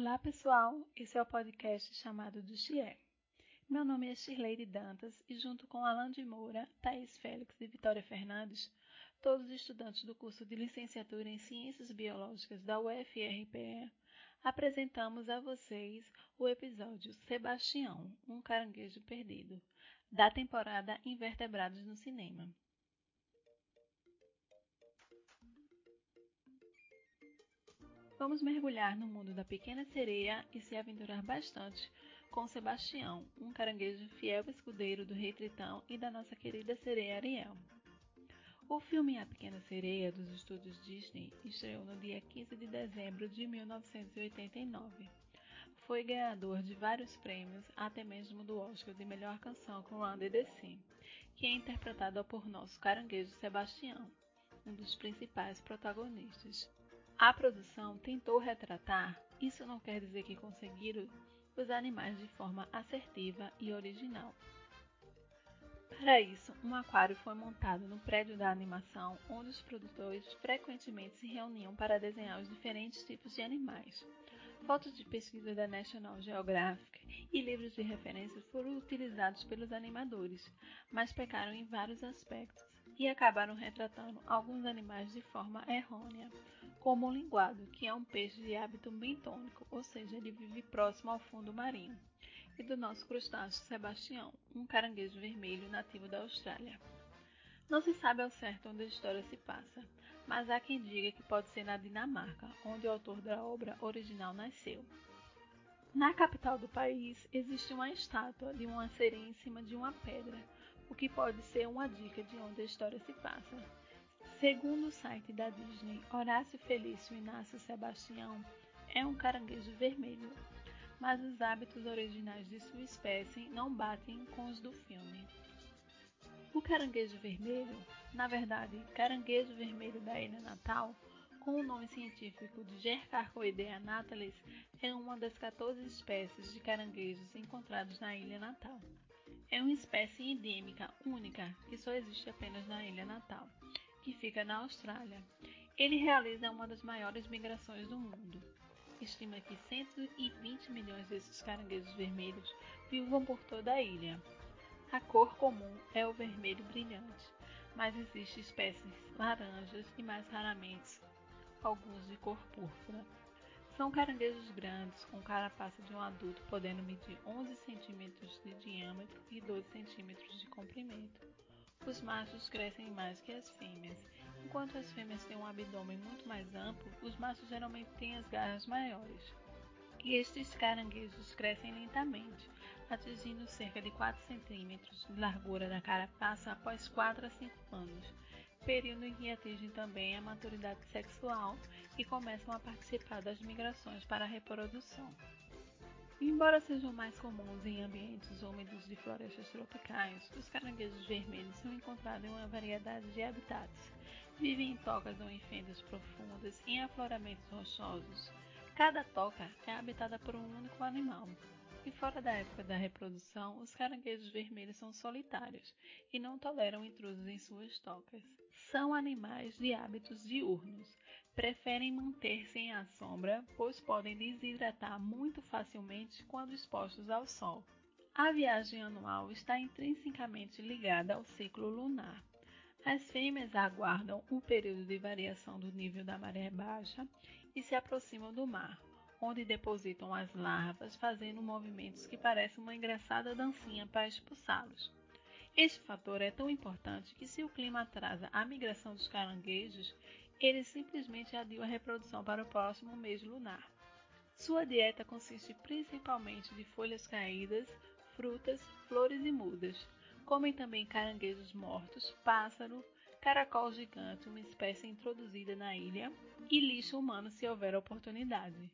Olá pessoal, esse é o podcast chamado do Chié. Meu nome é Shirley Dantas e junto com Alan de Moura, Thaís Félix e Vitória Fernandes, todos estudantes do curso de licenciatura em Ciências Biológicas da UFRPE, apresentamos a vocês o episódio Sebastião, um caranguejo perdido, da temporada Invertebrados no Cinema. Vamos mergulhar no mundo da pequena sereia e se aventurar bastante com Sebastião, um caranguejo fiel escudeiro do rei Tritão e da nossa querida sereia Ariel. O filme A Pequena Sereia dos estúdios Disney estreou no dia 15 de dezembro de 1989. Foi ganhador de vários prêmios, até mesmo do Oscar de melhor canção com Run the Sea, que é interpretada por nosso caranguejo Sebastião, um dos principais protagonistas. A produção tentou retratar, isso não quer dizer que conseguiram, os animais de forma assertiva e original. Para isso, um aquário foi montado no prédio da animação, onde os produtores frequentemente se reuniam para desenhar os diferentes tipos de animais. Fotos de pesquisa da National Geographic e livros de referência foram utilizados pelos animadores, mas pecaram em vários aspectos e acabaram retratando alguns animais de forma errônea, como o linguado, que é um peixe de hábito bentônico, ou seja, ele vive próximo ao fundo marinho, e do nosso crustáceo Sebastião, um caranguejo vermelho nativo da Austrália. Não se sabe ao certo onde a história se passa, mas há quem diga que pode ser na Dinamarca, onde o autor da obra original nasceu. Na capital do país existe uma estátua de uma sereia em cima de uma pedra, o que pode ser uma dica de onde a história se passa. Segundo o site da Disney, Horácio Felício Inácio Sebastião é um caranguejo vermelho, mas os hábitos originais de sua espécie não batem com os do filme. O caranguejo vermelho, na verdade, caranguejo vermelho da ilha natal, com o nome científico de Gercarcoidea natalis, é uma das 14 espécies de caranguejos encontrados na ilha natal. É uma espécie endêmica única que só existe apenas na ilha natal, que fica na Austrália. Ele realiza uma das maiores migrações do mundo. Estima que 120 milhões desses caranguejos vermelhos vivam por toda a ilha. A cor comum é o vermelho brilhante, mas existem espécies laranjas e mais raramente alguns de cor púrpura. São caranguejos grandes, com carapaça de um adulto podendo medir 11 centímetros de diâmetro e 12 centímetros de comprimento. Os machos crescem mais que as fêmeas. Enquanto as fêmeas têm um abdômen muito mais amplo, os machos geralmente têm as garras maiores. E estes caranguejos crescem lentamente, atingindo cerca de 4 centímetros de largura da carapaça após 4 a 5 anos, período em que atingem também a maturidade sexual e começam a participar das migrações para a reprodução. Embora sejam mais comuns em ambientes úmidos de florestas tropicais, os caranguejos vermelhos são encontrados em uma variedade de habitats. Vivem em tocas ou em fendas profundas, em afloramentos rochosos. Cada toca é habitada por um único animal, e fora da época da reprodução, os caranguejos vermelhos são solitários e não toleram intrusos em suas tocas. São animais de hábitos diurnos. Preferem manter-se em à sombra, pois podem desidratar muito facilmente quando expostos ao sol. A viagem anual está intrinsecamente ligada ao ciclo lunar. As fêmeas aguardam o período de variação do nível da maré baixa e se aproximam do mar, onde depositam as larvas, fazendo movimentos que parecem uma engraçada dancinha para expulsá-los. Este fator é tão importante que, se o clima atrasa a migração dos caranguejos, eles simplesmente adiam a reprodução para o próximo mês lunar. Sua dieta consiste principalmente de folhas caídas, frutas, flores e mudas. Comem também caranguejos mortos, pássaro, caracol gigante, uma espécie introduzida na ilha, e lixo humano se houver oportunidade.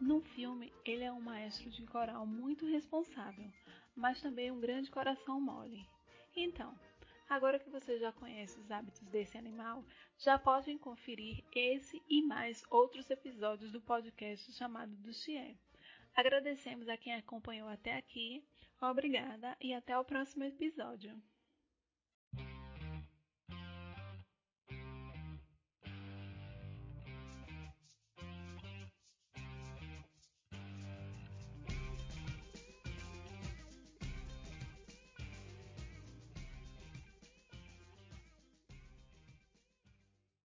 No filme, ele é um maestro de coral muito responsável, mas também um grande coração mole. Então, agora que você já conhece os hábitos desse animal, já podem conferir esse e mais outros episódios do podcast chamado do Chien. Agradecemos a quem acompanhou até aqui, obrigada e até o próximo episódio.